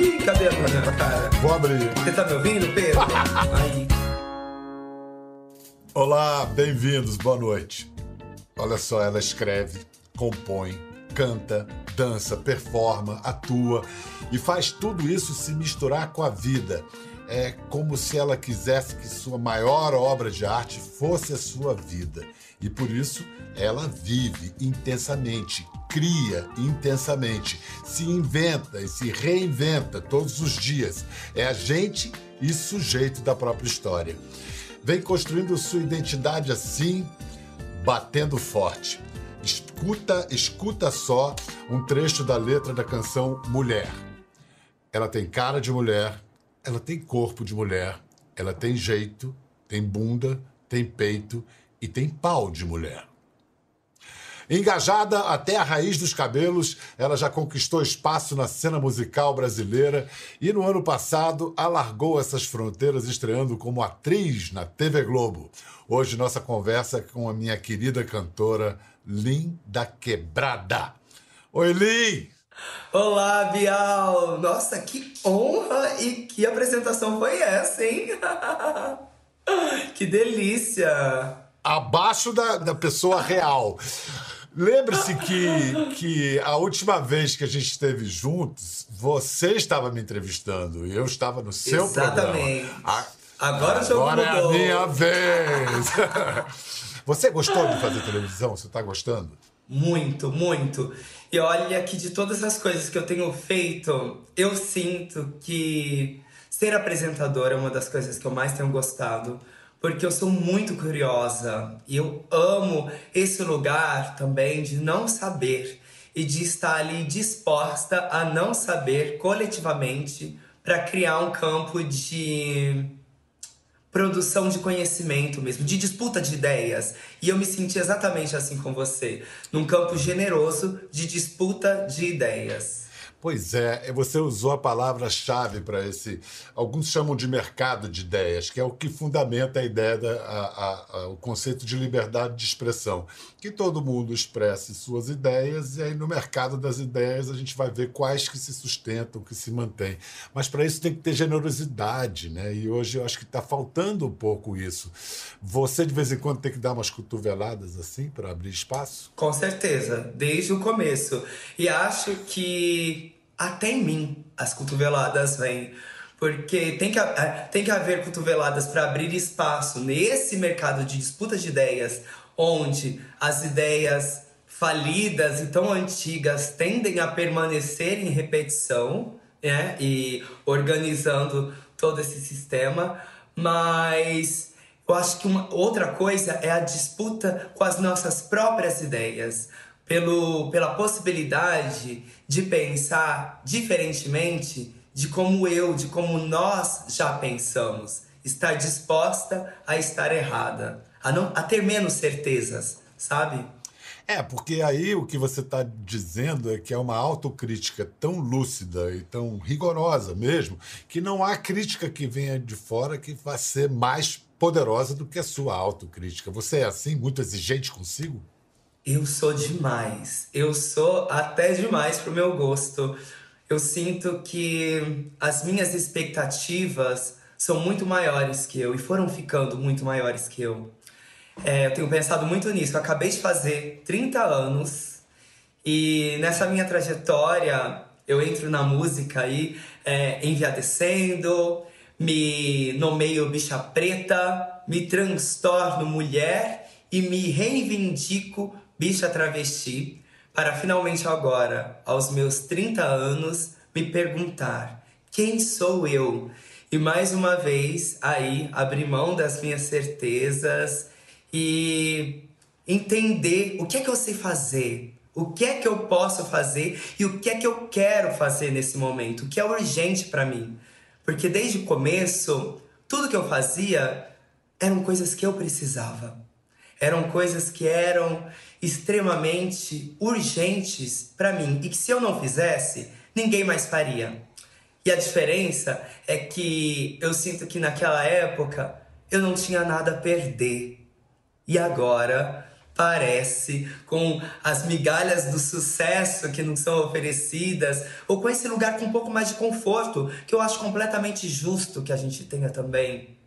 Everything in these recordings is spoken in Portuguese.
Ih, cadê a minha cara? Vou abrir. Você tá me ouvindo, Pedro? Aí. Olá, bem-vindos, boa noite. Olha só, ela escreve, compõe, canta, dança, performa, atua e faz tudo isso se misturar com a vida. É como se ela quisesse que sua maior obra de arte fosse a sua vida. E por isso ela vive intensamente, cria intensamente, se inventa e se reinventa todos os dias. É agente e sujeito da própria história. Vem construindo sua identidade assim, batendo forte. Escuta, escuta só um trecho da letra da canção Mulher. Ela tem cara de mulher, ela tem corpo de mulher, ela tem jeito, tem bunda, tem peito e tem pau de mulher. Engajada até a raiz dos cabelos, ela já conquistou espaço na cena musical brasileira e no ano passado alargou essas fronteiras estreando como atriz na TV Globo. Hoje nossa conversa é com a minha querida cantora Lin da Quebrada. Oi, Lin! Olá, Bial! Nossa, que honra e que apresentação foi essa, hein? que delícia! Abaixo da, da pessoa real. Lembre-se que, que a última vez que a gente esteve juntos, você estava me entrevistando e eu estava no seu Exatamente. programa. A, Agora o jogo agora é a minha vez. Você gostou de fazer televisão? Você está gostando? Muito, muito. E olha que de todas as coisas que eu tenho feito, eu sinto que ser apresentadora é uma das coisas que eu mais tenho gostado. Porque eu sou muito curiosa e eu amo esse lugar também de não saber e de estar ali disposta a não saber coletivamente para criar um campo de produção de conhecimento mesmo, de disputa de ideias. E eu me senti exatamente assim com você, num campo generoso de disputa de ideias. Pois é, você usou a palavra-chave para esse. Alguns chamam de mercado de ideias, que é o que fundamenta a ideia, da, a, a, o conceito de liberdade de expressão. Que todo mundo expresse suas ideias, e aí no mercado das ideias a gente vai ver quais que se sustentam, que se mantêm. Mas para isso tem que ter generosidade, né? E hoje eu acho que está faltando um pouco isso. Você de vez em quando tem que dar umas cotoveladas assim para abrir espaço? Com certeza, desde o começo. E acho que até em mim as cotoveladas vêm. Porque tem que, tem que haver cotoveladas para abrir espaço nesse mercado de disputa de ideias, onde as ideias falidas e tão antigas tendem a permanecer em repetição, né? E organizando todo esse sistema. Mas eu acho que uma outra coisa é a disputa com as nossas próprias ideias pelo, pela possibilidade de pensar diferentemente de como eu, de como nós já pensamos. Estar disposta a estar errada, a, não, a ter menos certezas, sabe? É, porque aí o que você está dizendo é que é uma autocrítica tão lúcida e tão rigorosa mesmo, que não há crítica que venha de fora que vai ser mais poderosa do que a sua autocrítica. Você é assim, muito exigente consigo? Eu sou demais. Eu sou até demais pro meu gosto. Eu sinto que as minhas expectativas são muito maiores que eu e foram ficando muito maiores que eu. É, eu tenho pensado muito nisso. Eu acabei de fazer 30 anos e nessa minha trajetória eu entro na música aí é, enviadecendo, me nomeio bicha preta, me transtorno mulher e me reivindico bicha travesti para finalmente agora, aos meus 30 anos, me perguntar quem sou eu? E mais uma vez aí abrir mão das minhas certezas e entender o que é que eu sei fazer, o que é que eu posso fazer e o que é que eu quero fazer nesse momento, o que é urgente para mim. Porque desde o começo, tudo que eu fazia eram coisas que eu precisava. Eram coisas que eram extremamente urgentes para mim e que se eu não fizesse, ninguém mais faria. E a diferença é que eu sinto que naquela época eu não tinha nada a perder. E agora parece, com as migalhas do sucesso que não são oferecidas, ou com esse lugar com um pouco mais de conforto, que eu acho completamente justo que a gente tenha também.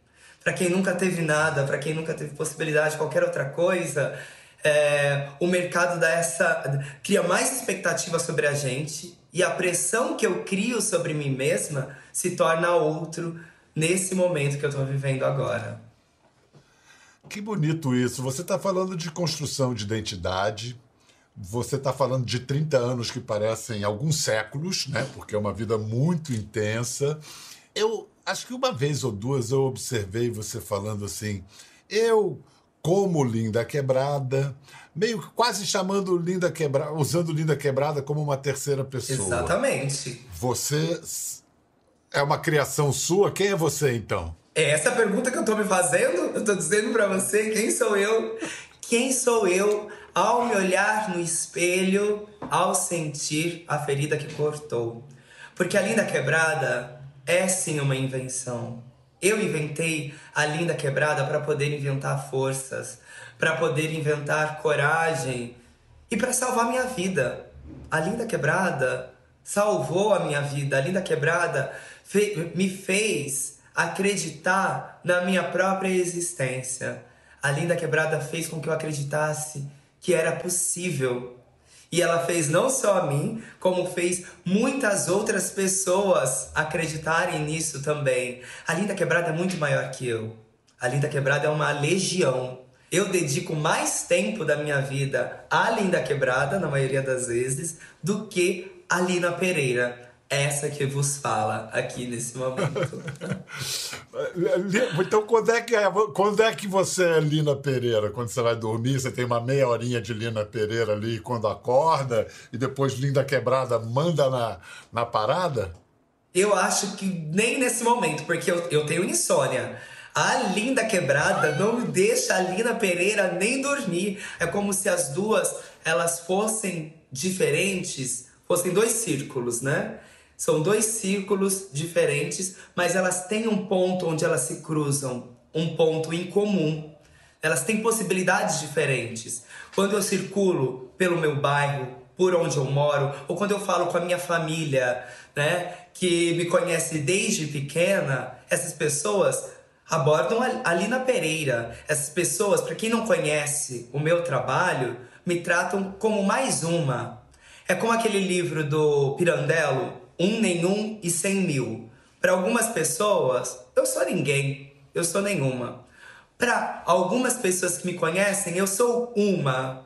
Para quem nunca teve nada, para quem nunca teve possibilidade de qualquer outra coisa, é, o mercado dá essa cria mais expectativa sobre a gente e a pressão que eu crio sobre mim mesma se torna outro nesse momento que eu estou vivendo agora. Que bonito isso. Você está falando de construção de identidade, você está falando de 30 anos que parecem alguns séculos, né? Porque é uma vida muito intensa. Eu acho que uma vez ou duas eu observei você falando assim: eu como Linda Quebrada, meio quase chamando Linda Quebrada, usando Linda Quebrada como uma terceira pessoa. Exatamente. Você é uma criação sua? Quem é você então? É essa pergunta que eu tô me fazendo. Eu tô dizendo para você quem sou eu. Quem sou eu ao me olhar no espelho, ao sentir a ferida que cortou? Porque a linda quebrada é sim uma invenção. Eu inventei a linda quebrada para poder inventar forças, para poder inventar coragem e para salvar minha vida. A linda quebrada salvou a minha vida. A linda quebrada me fez acreditar na minha própria existência. A Linda Quebrada fez com que eu acreditasse que era possível. E ela fez não só a mim, como fez muitas outras pessoas acreditarem nisso também. A Linda Quebrada é muito maior que eu. A Linda Quebrada é uma legião. Eu dedico mais tempo da minha vida à Linda Quebrada, na maioria das vezes, do que a Lina Pereira essa que vos fala aqui nesse momento. então, quando é, que é, quando é que você é Lina Pereira? Quando você vai dormir, você tem uma meia horinha de Lina Pereira ali quando acorda e depois Linda Quebrada manda na, na parada? Eu acho que nem nesse momento, porque eu, eu tenho insônia. A Linda Quebrada não me deixa a Lina Pereira nem dormir. É como se as duas elas fossem diferentes, fossem dois círculos, né? São dois círculos diferentes, mas elas têm um ponto onde elas se cruzam, um ponto em comum. Elas têm possibilidades diferentes. Quando eu circulo pelo meu bairro, por onde eu moro, ou quando eu falo com a minha família, né, que me conhece desde pequena, essas pessoas abordam a Lina Pereira. Essas pessoas, para quem não conhece o meu trabalho, me tratam como mais uma. É como aquele livro do Pirandello, um nenhum e cem mil. Para algumas pessoas, eu sou ninguém, eu sou nenhuma. Para algumas pessoas que me conhecem, eu sou uma.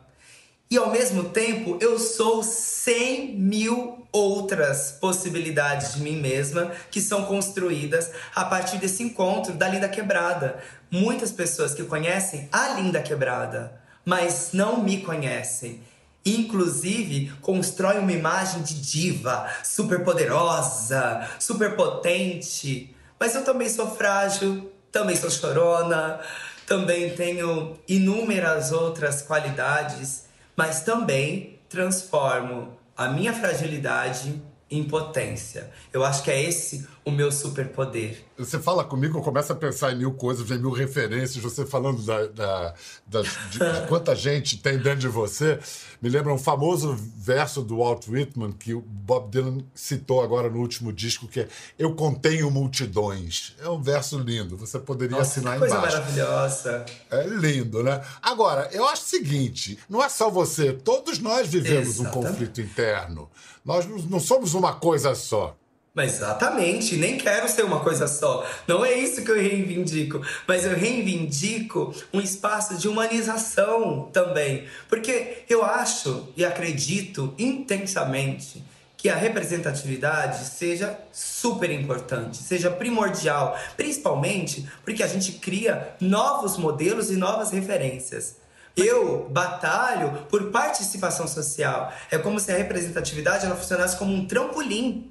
E ao mesmo tempo, eu sou cem mil outras possibilidades de mim mesma que são construídas a partir desse encontro da Linda Quebrada. Muitas pessoas que conhecem a Linda Quebrada, mas não me conhecem. Inclusive, constrói uma imagem de diva, super poderosa, super potente. Mas eu também sou frágil, também sou chorona, também tenho inúmeras outras qualidades, mas também transformo a minha fragilidade em potência. Eu acho que é esse o meu superpoder. Você fala comigo, eu começo a pensar em mil coisas, vem mil referências, você falando da, da, da de, de, quanta gente tem dentro de você. Me lembra um famoso verso do Walt Whitman que o Bob Dylan citou agora no último disco, que é Eu contenho multidões. É um verso lindo, você poderia Nossa, assinar que coisa embaixo. maravilhosa. É lindo, né? Agora, eu acho o seguinte, não é só você, todos nós vivemos Exatamente. um conflito interno. Nós não somos uma coisa só. Mas exatamente, nem quero ser uma coisa só. Não é isso que eu reivindico, mas eu reivindico um espaço de humanização também, porque eu acho e acredito intensamente que a representatividade seja super importante, seja primordial, principalmente porque a gente cria novos modelos e novas referências. Eu batalho por participação social. É como se a representatividade ela funcionasse como um trampolim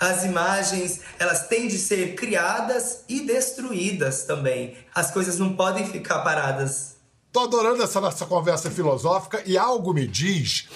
as imagens, elas têm de ser criadas e destruídas também. As coisas não podem ficar paradas. Tô adorando essa nossa conversa filosófica e algo me diz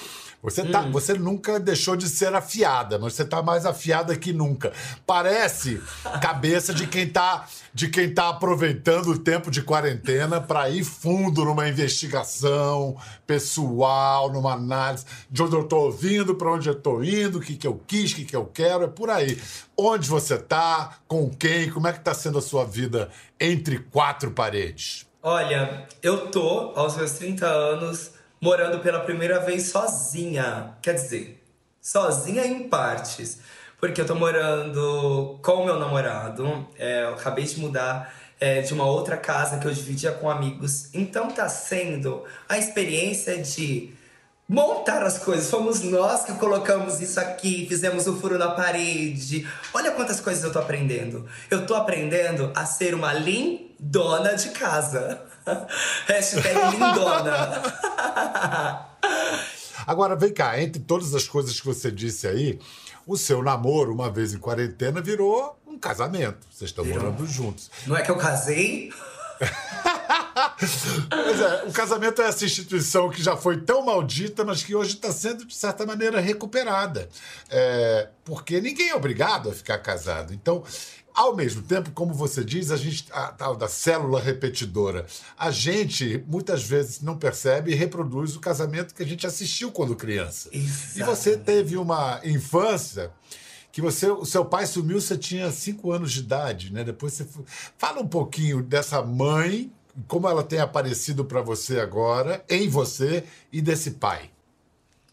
Você, tá, hum. você nunca deixou de ser afiada, mas você tá mais afiada que nunca. Parece cabeça de quem tá, de quem tá aproveitando o tempo de quarentena para ir fundo numa investigação pessoal, numa análise de onde eu tô vindo, para onde eu tô indo, o que, que eu quis, o que, que eu quero, é por aí. Onde você tá, com quem, como é que tá sendo a sua vida entre quatro paredes? Olha, eu tô aos meus 30 anos morando pela primeira vez sozinha. Quer dizer, sozinha em partes. Porque eu tô morando com meu namorado. É, eu acabei de mudar é, de uma outra casa que eu dividia com amigos. Então tá sendo a experiência de montar as coisas. Fomos nós que colocamos isso aqui, fizemos o furo na parede. Olha quantas coisas eu tô aprendendo. Eu tô aprendendo a ser uma lindona de casa. Hashtag lindona. Agora, vem cá, entre todas as coisas que você disse aí, o seu namoro, uma vez em quarentena, virou um casamento. Vocês estão virou. morando juntos. Não é que eu casei? pois é, o casamento é essa instituição que já foi tão maldita, mas que hoje está sendo, de certa maneira, recuperada. É, porque ninguém é obrigado a ficar casado. Então, ao mesmo tempo, como você diz, a gente, a tal da célula repetidora, a gente muitas vezes não percebe e reproduz o casamento que a gente assistiu quando criança. Exatamente. E você teve uma infância que você, o seu pai sumiu, você tinha cinco anos de idade, né? Depois você fala um pouquinho dessa mãe, como ela tem aparecido para você agora, em você e desse pai.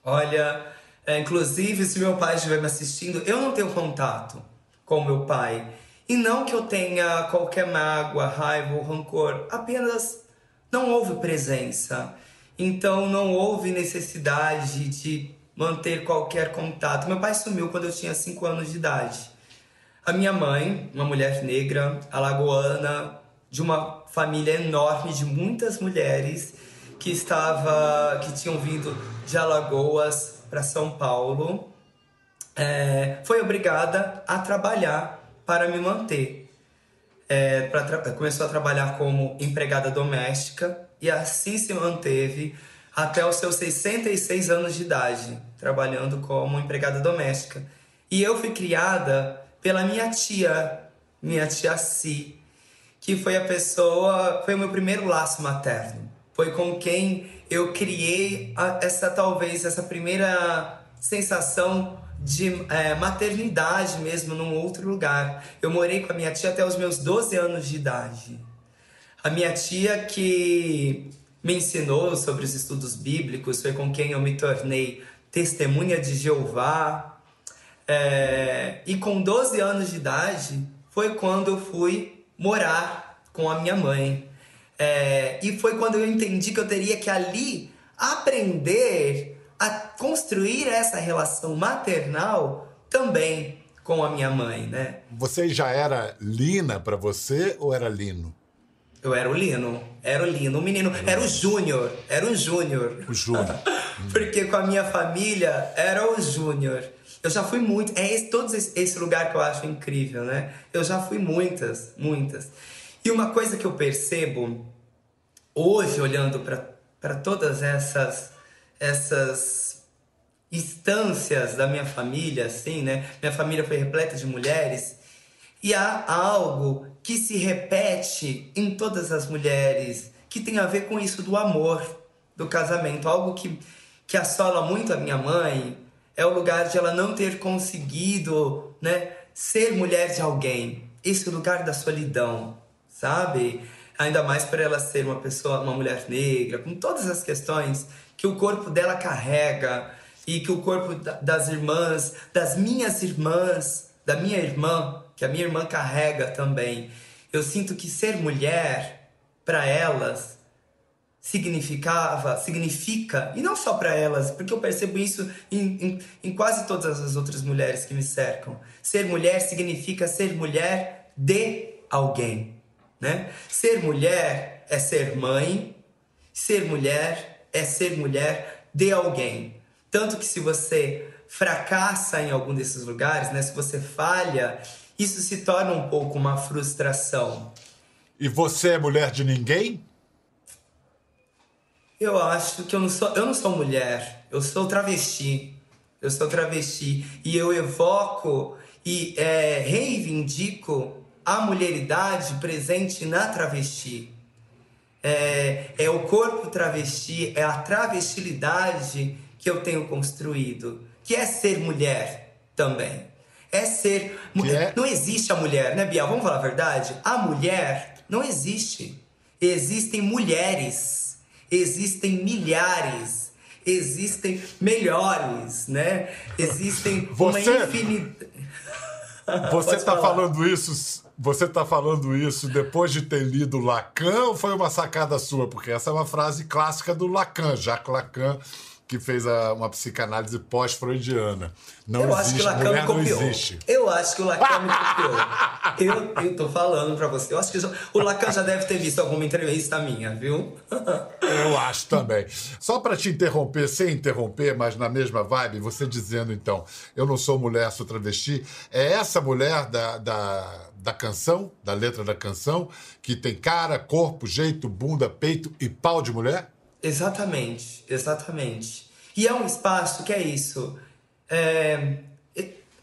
Olha, é, inclusive se meu pai estiver me assistindo, eu não tenho contato com meu pai. E não que eu tenha qualquer mágoa, raiva ou rancor, apenas não houve presença. Então não houve necessidade de manter qualquer contato. Meu pai sumiu quando eu tinha 5 anos de idade. A minha mãe, uma mulher negra, alagoana, de uma família enorme de muitas mulheres que estava, que tinham vindo de Alagoas para São Paulo, é, foi obrigada a trabalhar para me manter. É, começou a trabalhar como empregada doméstica e assim se manteve até os seus 66 anos de idade, trabalhando como empregada doméstica. E eu fui criada pela minha tia, minha tia Si, que foi a pessoa, foi o meu primeiro laço materno. Foi com quem eu criei essa talvez essa primeira sensação de é, maternidade mesmo num outro lugar. Eu morei com a minha tia até os meus 12 anos de idade. A minha tia que me ensinou sobre os estudos bíblicos, foi com quem eu me tornei testemunha de Jeová. É, e com 12 anos de idade foi quando eu fui morar com a minha mãe. É, e foi quando eu entendi que eu teria que ali aprender a construir essa relação maternal também com a minha mãe, né? Você já era Lina para você ou era Lino? Eu era o Lino, era o Lino, o menino, era o Júnior, era o Júnior. O Júnior. Porque com a minha família era o Júnior. Eu já fui muito, é esse, todo esse lugar que eu acho incrível, né? Eu já fui muitas, muitas. E uma coisa que eu percebo hoje, olhando para todas essas essas instâncias da minha família, assim, né? Minha família foi repleta de mulheres. E há algo que se repete em todas as mulheres, que tem a ver com isso do amor, do casamento. Algo que, que assola muito a minha mãe é o lugar de ela não ter conseguido, né? Ser mulher de alguém. Esse lugar da solidão, sabe? Ainda mais para ela ser uma pessoa, uma mulher negra, com todas as questões que o corpo dela carrega e que o corpo das irmãs, das minhas irmãs, da minha irmã, que a minha irmã carrega também. Eu sinto que ser mulher para elas significava, significa, e não só para elas, porque eu percebo isso em, em, em, quase todas as outras mulheres que me cercam. Ser mulher significa ser mulher de alguém, né? Ser mulher é ser mãe, ser mulher é ser mulher de alguém. Tanto que se você fracassa em algum desses lugares, né, se você falha, isso se torna um pouco uma frustração. E você é mulher de ninguém? Eu acho que eu não sou, eu não sou mulher, eu sou travesti. Eu sou travesti e eu evoco e é, reivindico a mulheridade presente na travesti. É, é o corpo travesti, é a travestilidade que eu tenho construído, que é ser mulher também. É ser mulher. É? Não existe a mulher, né, Bia? Vamos falar a verdade? A mulher não existe. Existem mulheres, existem milhares, existem melhores, né? Existem Você... uma infinidade. Você está falando isso você está falando isso depois de ter lido Lacan ou foi uma sacada sua? Porque essa é uma frase clássica do Lacan, Jacques Lacan, que fez a, uma psicanálise pós-freudiana. Não eu existe, acho que o Lacan me copiou. Eu acho que o Lacan me copiou. Eu, eu tô falando pra você. Eu acho que já, o Lacan já deve ter visto alguma entrevista minha, viu? eu acho também. Só para te interromper, sem interromper, mas na mesma vibe, você dizendo então, eu não sou mulher, sou travesti, é essa mulher da, da, da canção, da letra da canção, que tem cara, corpo, jeito, bunda, peito e pau de mulher? Exatamente, exatamente. E é um espaço que é isso. É,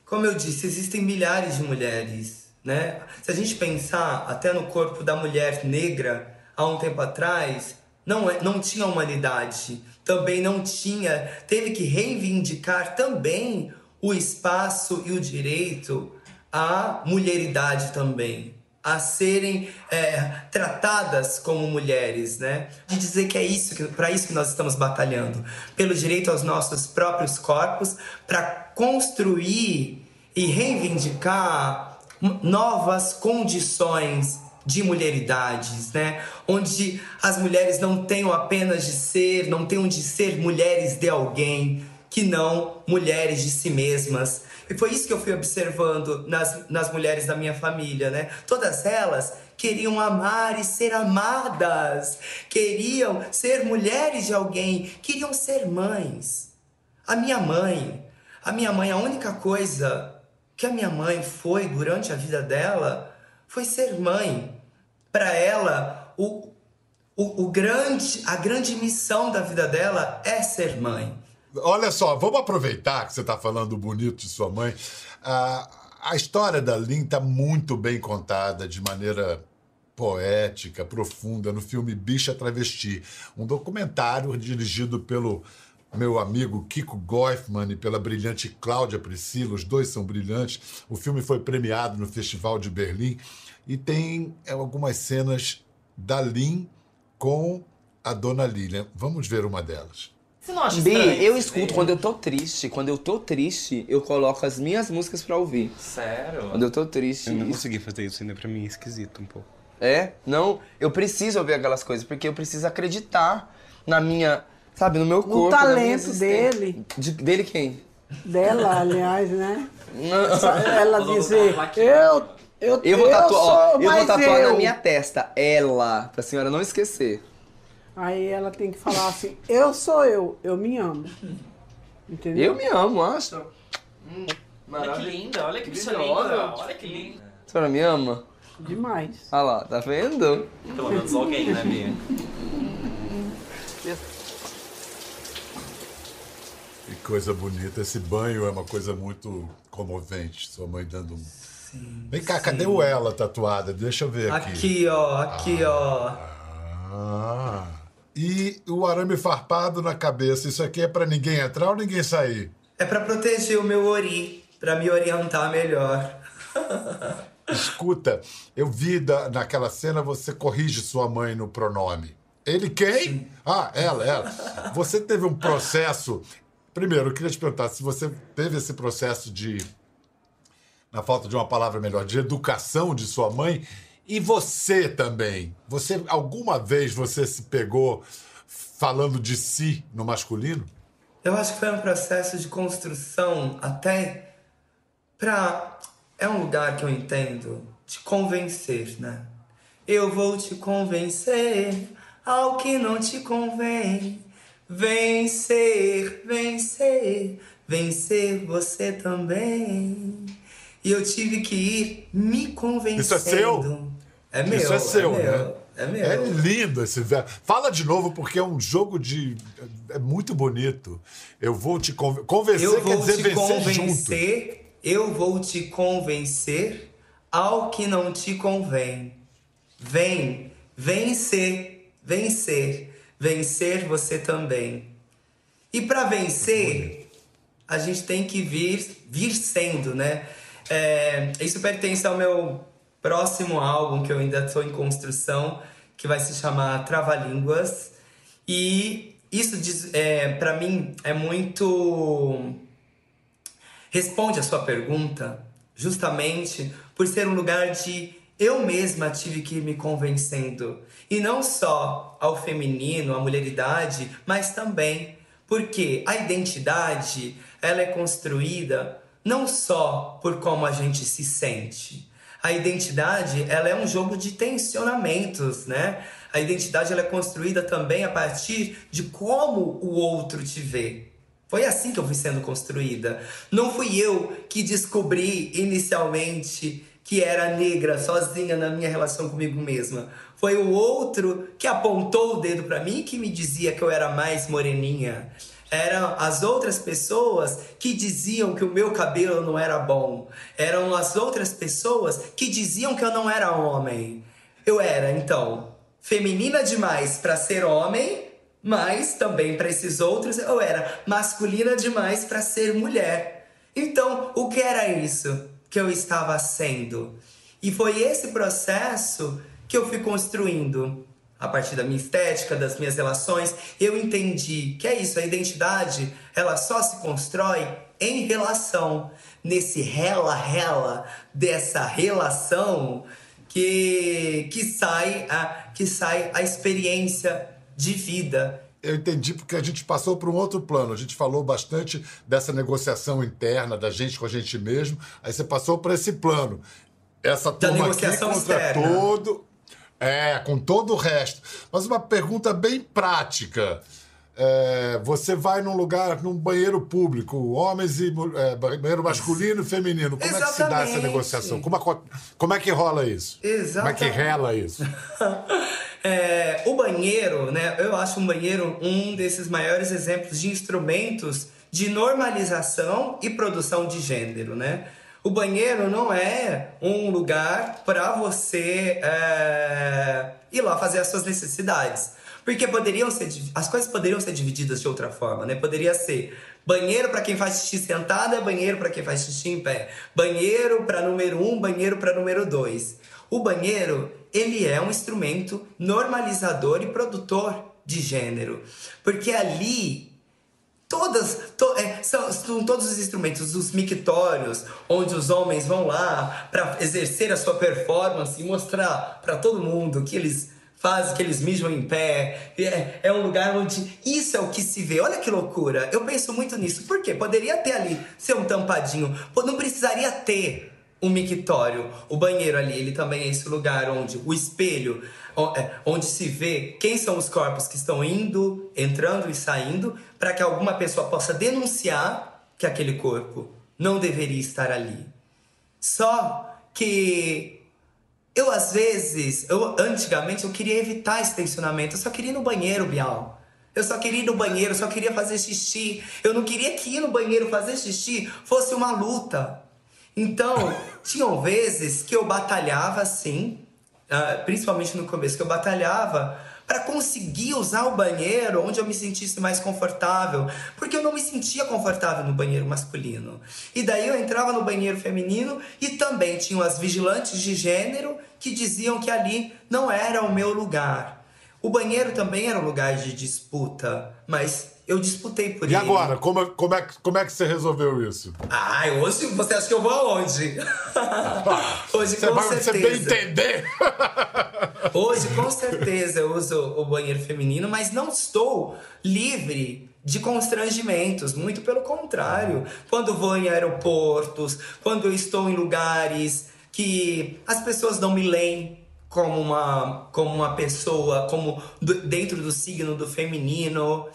como eu disse, existem milhares de mulheres, né? Se a gente pensar até no corpo da mulher negra há um tempo atrás, não, é, não tinha humanidade, também não tinha, teve que reivindicar também o espaço e o direito à mulheridade também, a serem é, tratadas como mulheres, né? De dizer que é isso, para isso que nós estamos batalhando, pelo direito aos nossos próprios corpos, para construir e reivindicar novas condições de mulheridades, né? Onde as mulheres não tenham apenas de ser, não tenham de ser mulheres de alguém, que não mulheres de si mesmas, e foi isso que eu fui observando nas, nas mulheres da minha família, né? Todas elas queriam amar e ser amadas, queriam ser mulheres de alguém, queriam ser mães. A minha mãe, a minha mãe, a única coisa que a minha mãe foi durante a vida dela foi ser mãe. Para ela, o, o, o grande, a grande missão da vida dela é ser mãe. Olha só, vamos aproveitar que você está falando bonito de sua mãe. Ah, a história da Lin está muito bem contada, de maneira poética, profunda, no filme Bicha Travesti, um documentário dirigido pelo meu amigo Kiko Goifman e pela brilhante Cláudia Priscila, os dois são brilhantes. O filme foi premiado no Festival de Berlim e tem é, algumas cenas da Lin com a dona Lilian. Vamos ver uma delas. Você não acha Bi, eu escuto quando eu tô triste. Quando eu tô triste, eu coloco as minhas músicas pra ouvir. Sério? Quando eu tô triste. Eu não consegui fazer isso ainda, pra mim é esquisito um pouco. É? Não, eu preciso ouvir aquelas coisas, porque eu preciso acreditar na minha. Sabe, no meu corpo. No talento dele. De, dele quem? Dela, aliás, né? Ela dizer, eu. Eu, eu vou tatuar, eu, eu vou tatuar eu. na minha testa, ela, pra senhora não esquecer. Aí ela tem que falar assim: eu sou eu, eu me amo. Entendeu? Eu me amo, acho. Hum, olha que linda, olha que bicha linda, olha que linda. A senhora me ama? Demais. Olha lá, tá vendo? Pelo menos alguém, né, Bia? Que coisa bonita. Esse banho é uma coisa muito comovente. Sua mãe dando um. Sim, Vem cá, sim. cadê o ela tatuada? Deixa eu ver aqui. Aqui, ó, aqui, ah, ó. Ah e o arame farpado na cabeça. Isso aqui é para ninguém entrar ou ninguém sair? É para proteger o meu ori, para me orientar melhor. Escuta, eu vi da, naquela cena você corrige sua mãe no pronome. Ele quem? Sim. Ah, ela, ela. Você teve um processo. Primeiro, eu queria te perguntar se você teve esse processo de, na falta de uma palavra melhor, de educação de sua mãe e você também. Você alguma vez você se pegou falando de si no masculino? Eu acho que foi um processo de construção até para é um lugar que eu entendo de convencer, né? Eu vou te convencer ao que não te convém. Vencer, vencer, vencer você também. E eu tive que ir me convencendo. Isso é seu? É meu. Isso é seu, é né? É meu. É lindo esse verbo. Fala de novo, porque é um jogo de. É muito bonito. Eu vou te conven... convencer, Eu quer vou dizer te vencer junto. convencer, eu vou te convencer ao que não te convém. Vem, vencer, vencer, vencer você também. E para vencer, a gente tem que vir, vir sendo, né? É, isso pertence ao meu próximo álbum, que eu ainda estou em construção, que vai se chamar Trava-Línguas. E isso, é, para mim, é muito responde a sua pergunta justamente por ser um lugar de eu mesma tive que ir me convencendo. E não só ao feminino, à mulheridade, mas também porque a identidade ela é construída não só por como a gente se sente. A identidade ela é um jogo de tensionamentos, né? A identidade ela é construída também a partir de como o outro te vê. Foi assim que eu fui sendo construída. Não fui eu que descobri inicialmente que era negra sozinha na minha relação comigo mesma. Foi o outro que apontou o dedo para mim que me dizia que eu era mais moreninha. Eram as outras pessoas que diziam que o meu cabelo não era bom. Eram as outras pessoas que diziam que eu não era homem. Eu era, então, feminina demais para ser homem, mas também para esses outros eu era masculina demais para ser mulher. Então, o que era isso que eu estava sendo? E foi esse processo que eu fui construindo a partir da minha estética, das minhas relações, eu entendi que é isso, a identidade, ela só se constrói em relação, nesse rela-rela dessa relação que, que, sai a, que sai a experiência de vida. Eu entendi porque a gente passou para um outro plano. A gente falou bastante dessa negociação interna da gente com a gente mesmo. Aí você passou para esse plano. Essa Da turma negociação aqui contra externa. todo. É, com todo o resto. Mas uma pergunta bem prática. É, você vai num lugar, num banheiro público, homens e é, banheiro masculino e feminino. Como é que se dá essa Exatamente. negociação? Como, como é que rola isso? Como é que Exatamente. rela isso? É, o banheiro, né? Eu acho um banheiro um desses maiores exemplos de instrumentos de normalização e produção de gênero, né? O banheiro não é um lugar para você é, ir lá fazer as suas necessidades. Porque poderiam ser, as coisas poderiam ser divididas de outra forma, né? Poderia ser banheiro para quem faz xixi sentado, é banheiro para quem faz xixi em pé. Banheiro para número um, banheiro para número dois. O banheiro, ele é um instrumento normalizador e produtor de gênero. Porque ali Todas, to- é, são, são todos os instrumentos, os mictórios, onde os homens vão lá para exercer a sua performance e mostrar para todo mundo que eles fazem, que eles mijam em pé. É, é um lugar onde isso é o que se vê. Olha que loucura. Eu penso muito nisso. Por quê? Poderia ter ali, ser um tampadinho. Não precisaria ter um mictório. O banheiro ali, ele também é esse lugar onde o espelho, é, onde se vê quem são os corpos que estão indo, entrando e saindo, para que alguma pessoa possa denunciar que aquele corpo não deveria estar ali. Só que eu às vezes, eu antigamente eu queria evitar esse tensionamento, eu só queria ir no banheiro, Bial. Eu só queria ir no banheiro, eu só queria fazer xixi. Eu não queria que ir no banheiro fazer xixi fosse uma luta. Então, tinham vezes que eu batalhava assim, principalmente no começo, que eu batalhava para conseguir usar o banheiro onde eu me sentisse mais confortável, porque eu não me sentia confortável no banheiro masculino. E daí eu entrava no banheiro feminino e também tinham as vigilantes de gênero que diziam que ali não era o meu lugar. O banheiro também era um lugar de disputa, mas eu disputei por E ele. agora, como, é- como, é, que- como é que você resolveu isso? Ai, hoje você acha que eu vou aonde? hoje Você com vai você bem certeza. entender. Hoje com certeza eu uso o banheiro feminino, mas não estou livre de constrangimentos, muito pelo contrário. Quando vou em aeroportos, quando eu estou em lugares que as pessoas não me leem como uma, como uma pessoa, como dentro do signo do feminino,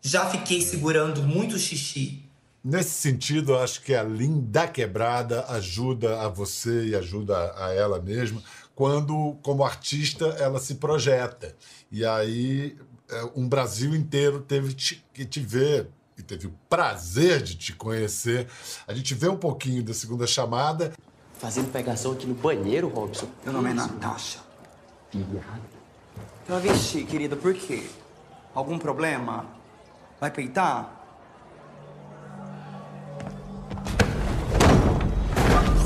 já fiquei segurando muito xixi. Nesse sentido, eu acho que a Linda Quebrada ajuda a você e ajuda a ela mesma quando, como artista, ela se projeta. E aí é, um Brasil inteiro teve te- que te ver e teve o prazer de te conhecer. A gente vê um pouquinho da segunda chamada. Fazendo pegação aqui no banheiro, Robson. Meu nome é Natasha. Travesti, querida, por quê? Algum problema? Vai peitar?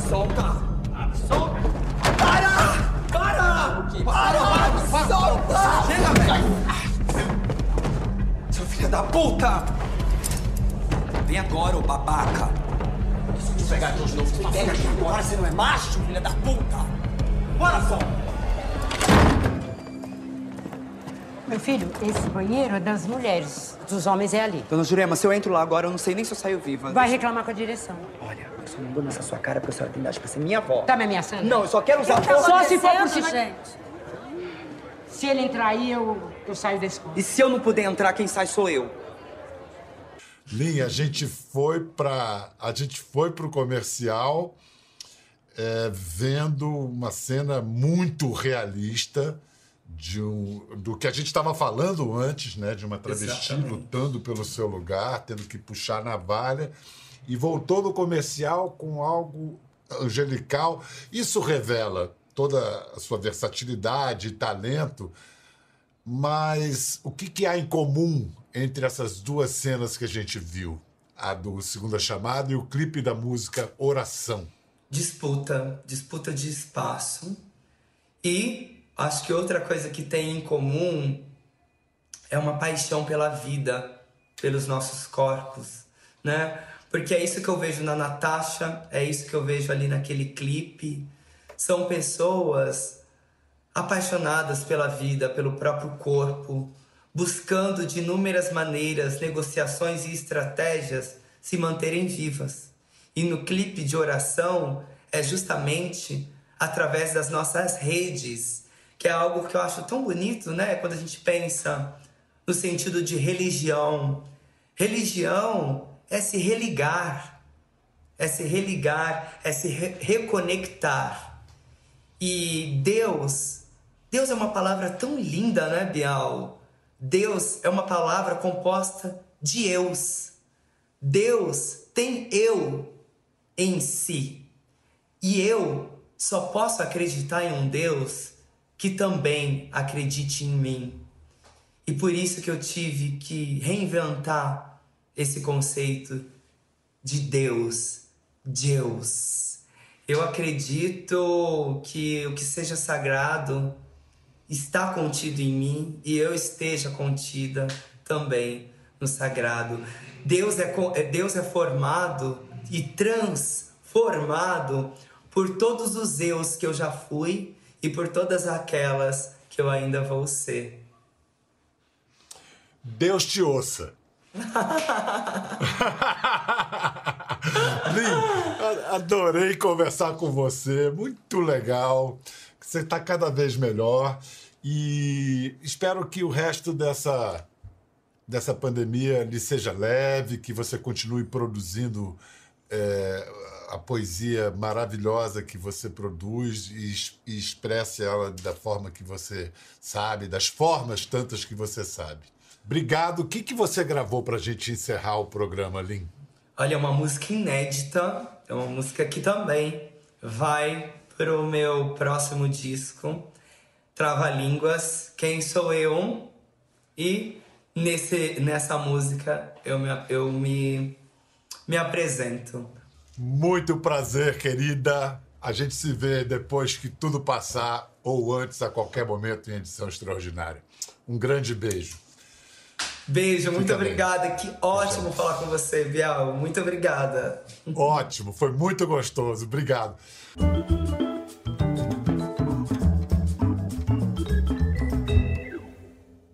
Solta! Solta! Para! Para! Para! Solta! Chega, velho! Seu filho da puta! Vem agora, ô babaca! Se eu te pegar aqui de novo, você pega aqui agora, você não é macho, filha da puta! Bora, Sol! Meu filho, esse banheiro é das mulheres. Dos homens é ali. Dona Jurema, se eu entro lá agora, eu não sei nem se eu saio viva. Vai reclamar com a direção. Olha, eu só não dou nessa sua cara porque a senhora tem idade pra ser minha avó. Tá me ameaçando? Não, eu só quero usar a Só porra. se for por cima... gente? Se ele entrar aí, eu, eu saio desse quarto. E se eu não puder entrar, quem sai sou eu. Lin, a gente foi para a gente foi para o comercial é, vendo uma cena muito realista de um, do que a gente estava falando antes, né, de uma travesti Exatamente. lutando pelo seu lugar, tendo que puxar a navalha, e voltou no comercial com algo angelical. Isso revela toda a sua versatilidade e talento, mas o que, que há em comum entre essas duas cenas que a gente viu? A do Segunda Chamada e o clipe da música Oração. disputa, disputa de espaço. E acho que outra coisa que tem em comum é uma paixão pela vida, pelos nossos corpos, né? Porque é isso que eu vejo na Natasha, é isso que eu vejo ali naquele clipe. São pessoas apaixonadas pela vida, pelo próprio corpo, buscando de inúmeras maneiras, negociações e estratégias se manterem vivas. E no clipe de oração é justamente através das nossas redes, que é algo que eu acho tão bonito, né? Quando a gente pensa no sentido de religião. Religião é se religar, é se religar, é se re- reconectar. E Deus, Deus é uma palavra tão linda, né, Bial? Deus é uma palavra composta de eus. Deus tem eu em si. E eu só posso acreditar em um Deus que também acredite em mim. E por isso que eu tive que reinventar esse conceito de Deus, Deus. Eu acredito que o que seja sagrado está contido em mim e eu esteja contida também no sagrado. Deus é, é- Deus é formado e transformado por todos os eus que eu já fui e por todas aquelas que eu ainda vou ser. Deus te ouça. Lin, adorei conversar com você, muito legal. Você está cada vez melhor e espero que o resto dessa, dessa pandemia lhe seja leve, que você continue produzindo é, a poesia maravilhosa que você produz e, e expresse ela da forma que você sabe, das formas tantas que você sabe. Obrigado. O que, que você gravou para a gente encerrar o programa, Lin? Olha, é uma música inédita, é uma música que também vai pro meu próximo disco, Trava Línguas, Quem Sou Eu? E nesse, nessa música eu me, eu me, me apresento. Muito prazer, querida. A gente se vê depois que tudo passar ou antes, a qualquer momento, em edição extraordinária. Um grande beijo. Beijo, muito Fica bem. obrigada. Que ótimo falar com você, Bial. Muito obrigada. Ótimo, foi muito gostoso. Obrigado.